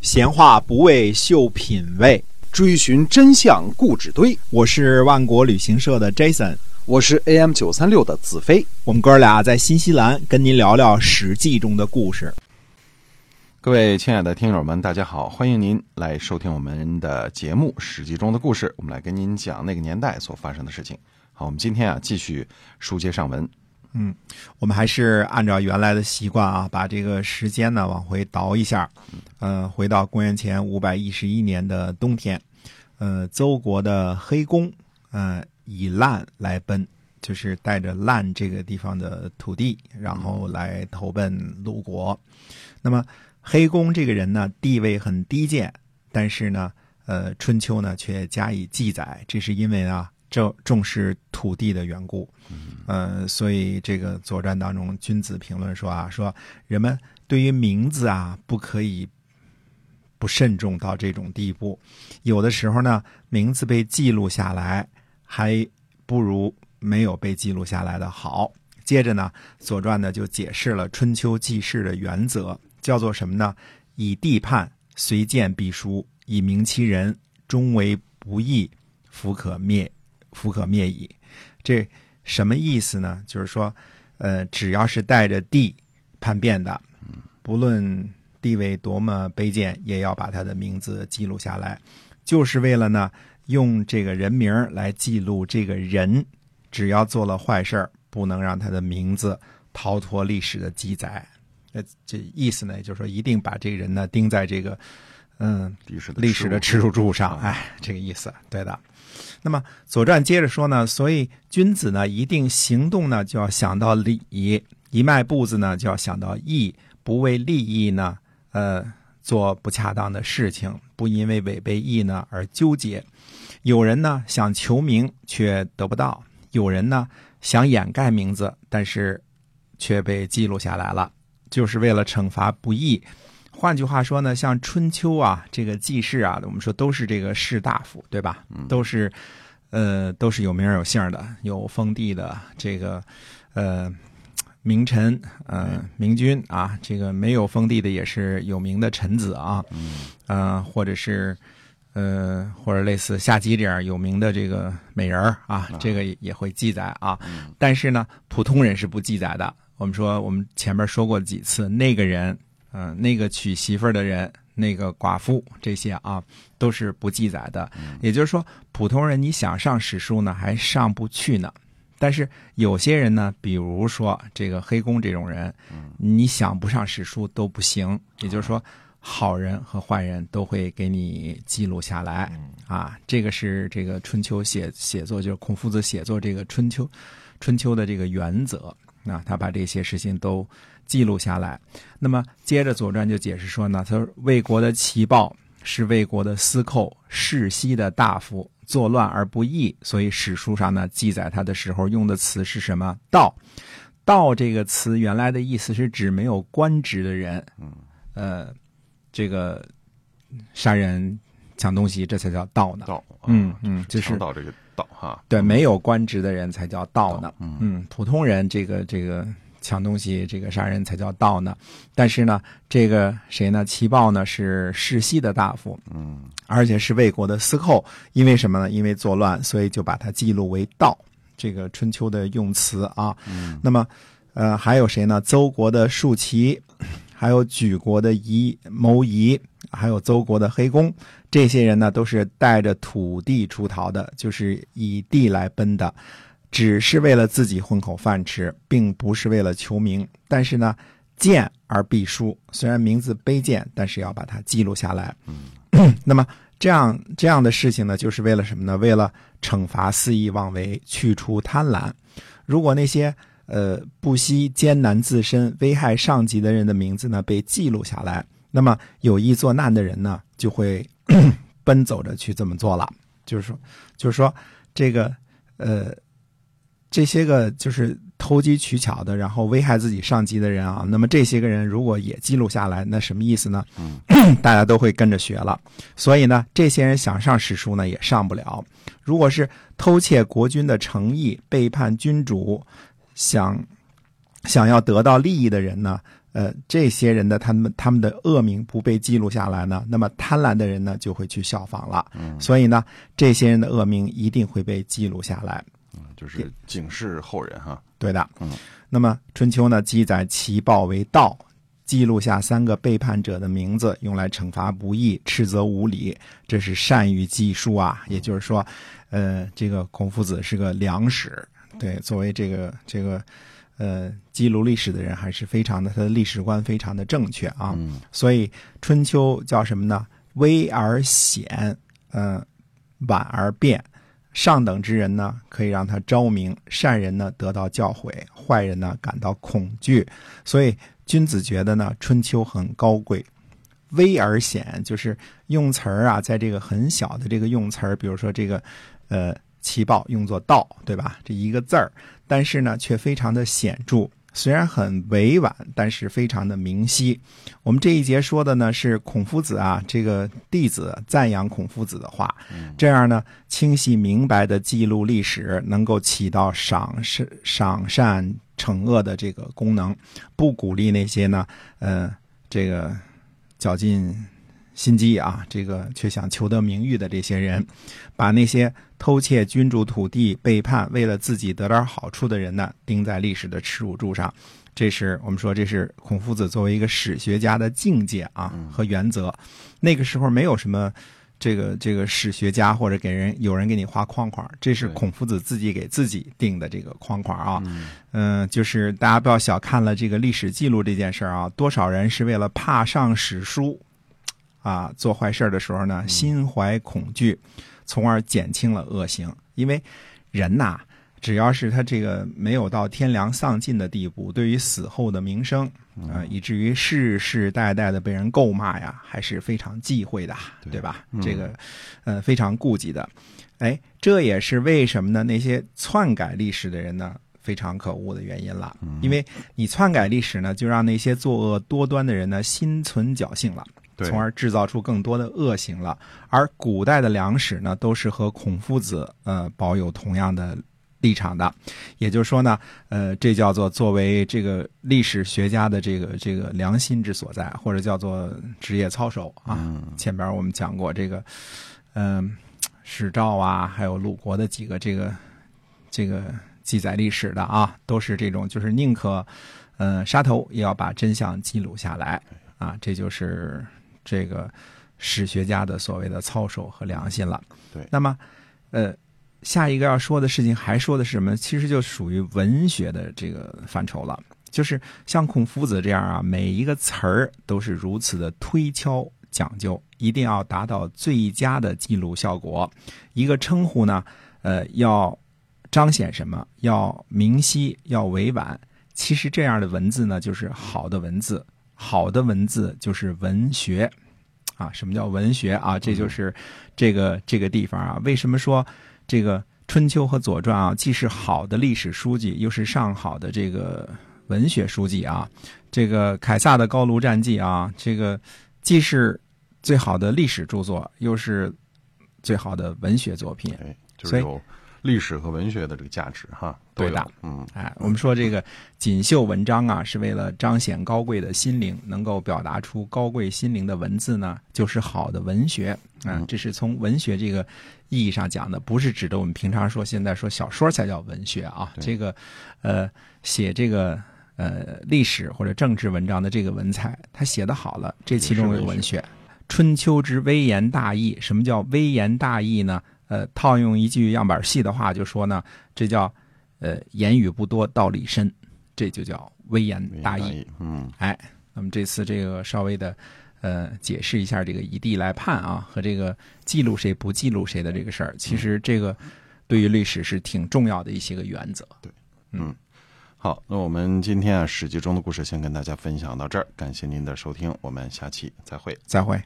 闲话不为秀品味，追寻真相固执堆。我是万国旅行社的 Jason，我是 AM 九三六的子飞。我们哥俩在新西兰跟您聊聊《史记》中的故事。各位亲爱的听友们，大家好，欢迎您来收听我们的节目《史记》中的故事。我们来跟您讲那个年代所发生的事情。好，我们今天啊继续书接上文。嗯，我们还是按照原来的习惯啊，把这个时间呢往回倒一下，嗯、回到公元前五百一十一年的冬天，呃，邹国的黑公，呃，以烂来奔，就是带着烂这个地方的土地，然后来投奔鲁国。那么黑公这个人呢，地位很低贱，但是呢，呃，春秋呢却加以记载，这是因为啊，重重视土地的缘故。呃，所以这个《左传》当中，君子评论说啊，说人们对于名字啊，不可以不慎重到这种地步。有的时候呢，名字被记录下来，还不如没有被记录下来的好。接着呢，《左传》呢就解释了春秋记事的原则，叫做什么呢？以地判，随见必书；以明其人，终为不义，弗可灭，弗可灭矣。这什么意思呢？就是说，呃，只要是带着地叛变的，不论地位多么卑贱，也要把他的名字记录下来，就是为了呢，用这个人名来记录这个人，只要做了坏事儿，不能让他的名字逃脱历史的记载。呃，这意思呢，就是说，一定把这个人呢钉在这个，嗯，历史的历史的耻辱柱上，哎，这个意思，对的。那么《左传》接着说呢，所以君子呢一定行动呢就要想到礼，一迈步子呢就要想到义，不为利益呢，呃，做不恰当的事情，不因为违背义呢而纠结。有人呢想求名却得不到，有人呢想掩盖名字，但是却被记录下来了，就是为了惩罚不义。换句话说呢，像春秋啊，这个季氏啊，我们说都是这个士大夫，对吧？都是，呃，都是有名有姓的，有封地的，这个，呃，名臣，呃，明君啊，这个没有封地的也是有名的臣子啊，呃，或者是，呃，或者类似夏姬这样有名的这个美人儿啊，这个也也会记载啊。但是呢，普通人是不记载的。我们说，我们前面说过几次，那个人。嗯、那个娶媳妇儿的人，那个寡妇，这些啊都是不记载的。也就是说，普通人你想上史书呢，还上不去呢。但是有些人呢，比如说这个黑工这种人，你想不上史书都不行。也就是说，好人和坏人都会给你记录下来啊。这个是这个春秋写写作，就是孔夫子写作这个春秋春秋的这个原则。那他把这些事情都记录下来。那么接着《左传》就解释说呢，他说魏国的齐豹是魏国的司寇，世袭的大夫，作乱而不义，所以史书上呢记载他的时候用的词是什么？道。道这个词原来的意思是指没有官职的人，嗯呃，这个杀人抢东西，这才叫盗呢。盗，嗯嗯就是强盗这个盗哈，对，没有官职的人才叫盗呢。嗯嗯，普通人这个这个抢东西、这个杀人才叫盗呢。但是呢，这个谁呢？齐豹呢是世袭的大夫，嗯而且是魏国的司寇。因为什么呢？因为作乱，所以就把它记录为盗。这个春秋的用词啊。嗯那么，呃，还有谁呢？邹国的竖齐，还有莒国的夷谋夷，还有邹国的黑公，这些人呢，都是带着土地出逃的，就是以地来奔的，只是为了自己混口饭吃，并不是为了求名。但是呢，贱而必书，虽然名字卑贱，但是要把它记录下来。那么这样这样的事情呢，就是为了什么呢？为了惩罚肆意妄为，去除贪婪。如果那些呃不惜艰难自身、危害上级的人的名字呢被记录下来，那么有意作难的人呢就会 奔走着去这么做了。就是说，就是说这个呃这些个就是投机取巧的，然后危害自己上级的人啊，那么这些个人如果也记录下来，那什么意思呢？大家都会跟着学了。所以呢，这些人想上史书呢也上不了。如果是偷窃国君的诚意、背叛君主，想想要得到利益的人呢，呃，这些人的他们他们的恶名不被记录下来呢，那么贪婪的人呢就会去效仿了。所以呢，这些人的恶名一定会被记录下来。就是警示后人哈。对的，嗯。那么春秋呢，记载其报为道，记录下三个背叛者的名字，用来惩罚不义、斥责无礼，这是善于记述啊。也就是说，呃，这个孔夫子是个良史，对，作为这个这个呃记录历史的人，还是非常的，他的历史观非常的正确啊。嗯所以春秋叫什么呢？危而显，呃，婉而辩。上等之人呢，可以让他昭明；善人呢，得到教诲；坏人呢，感到恐惧。所以君子觉得呢，春秋很高贵。威而显，就是用词儿啊，在这个很小的这个用词儿，比如说这个，呃，奇报用作道，对吧？这一个字儿，但是呢，却非常的显著。虽然很委婉，但是非常的明晰。我们这一节说的呢是孔夫子啊，这个弟子赞扬孔夫子的话，这样呢清晰明白的记录历史，能够起到赏善赏善惩恶的这个功能，不鼓励那些呢，呃，这个绞尽心机啊，这个却想求得名誉的这些人，把那些偷窃君主土地、背叛为了自己得点好处的人呢，钉在历史的耻辱柱上。这是我们说，这是孔夫子作为一个史学家的境界啊和原则。那个时候没有什么这个这个史学家或者给人有人给你画框框，这是孔夫子自己给自己定的这个框框啊。嗯嗯，就是大家不要小看了这个历史记录这件事儿啊，多少人是为了怕上史书，啊，做坏事的时候呢，心怀恐惧，从而减轻了恶行。因为人呐，只要是他这个没有到天良丧尽的地步，对于死后的名声啊、以至于世世代代的被人诟骂呀，还是非常忌讳的，对对吧？嗯这个呃非常顾忌的。哎，这也是为什么呢？那些篡改历史的人呢，非常可恶的原因了。因为你篡改历史呢，就让那些作恶多端的人呢心存侥幸了，对从而制造出更多的恶行了。而古代的良史呢，都是和孔夫子呃保有同样的立场的，也就是说呢，呃，这叫做作为这个历史学家的这个这个良心之所在，或者叫做职业操守啊。嗯前边我们讲过这个，嗯、史照啊，还有鲁国的几个这个这个记载历史的啊，都是这种，就是宁可呃杀头也要把真相记录下来啊，这就是这个史学家的所谓的操守和良心了。对那么呃。下一个要说的事情还说的是什么？其实就属于文学的这个范畴了。就是像孔夫子这样啊，每一个词儿都是如此的推敲讲究，一定要达到最佳的记录效果。一个称呼呢，呃，要彰显什么？要明晰，要委婉。其实这样的文字呢，就是好的文字。好的文字就是文学，啊，什么叫文学啊？这就是这个这个地方啊。为什么说这个《春秋》和《左传》啊，既是好的历史书籍，又是上好的这个文学书籍啊？这个凯撒的《高卢战记》啊，这个既是最好的历史著作，又是最好的文学作品。哎，就所以是有历史和文学的这个价值哈，对的，嗯。哎，我们说这个锦绣文章啊，是为了彰显高贵的心灵，能够表达出高贵心灵的文字呢，就是好的文学。啊、嗯这是从文学这个意义上讲的，不是指的我们平常说现在说小说才叫文学啊。这个，呃，写这个呃历史或者政治文章的这个文采，他写的好了，这其中有文学。春秋之微言大义，什么叫微言大义呢？呃，套用一句样板戏的话，就说呢，这叫呃言语不多，道理深，这就叫微言大义。嗯哎，那么这次这个稍微的呃解释一下这个以地来判啊，和这个记录谁不记录谁的这个事儿，其实这个对于历史是挺重要的一些个原则。对，嗯好，那我们今天啊《史记》中的故事先跟大家分享到这儿，感谢您的收听，我们下期再会。再会。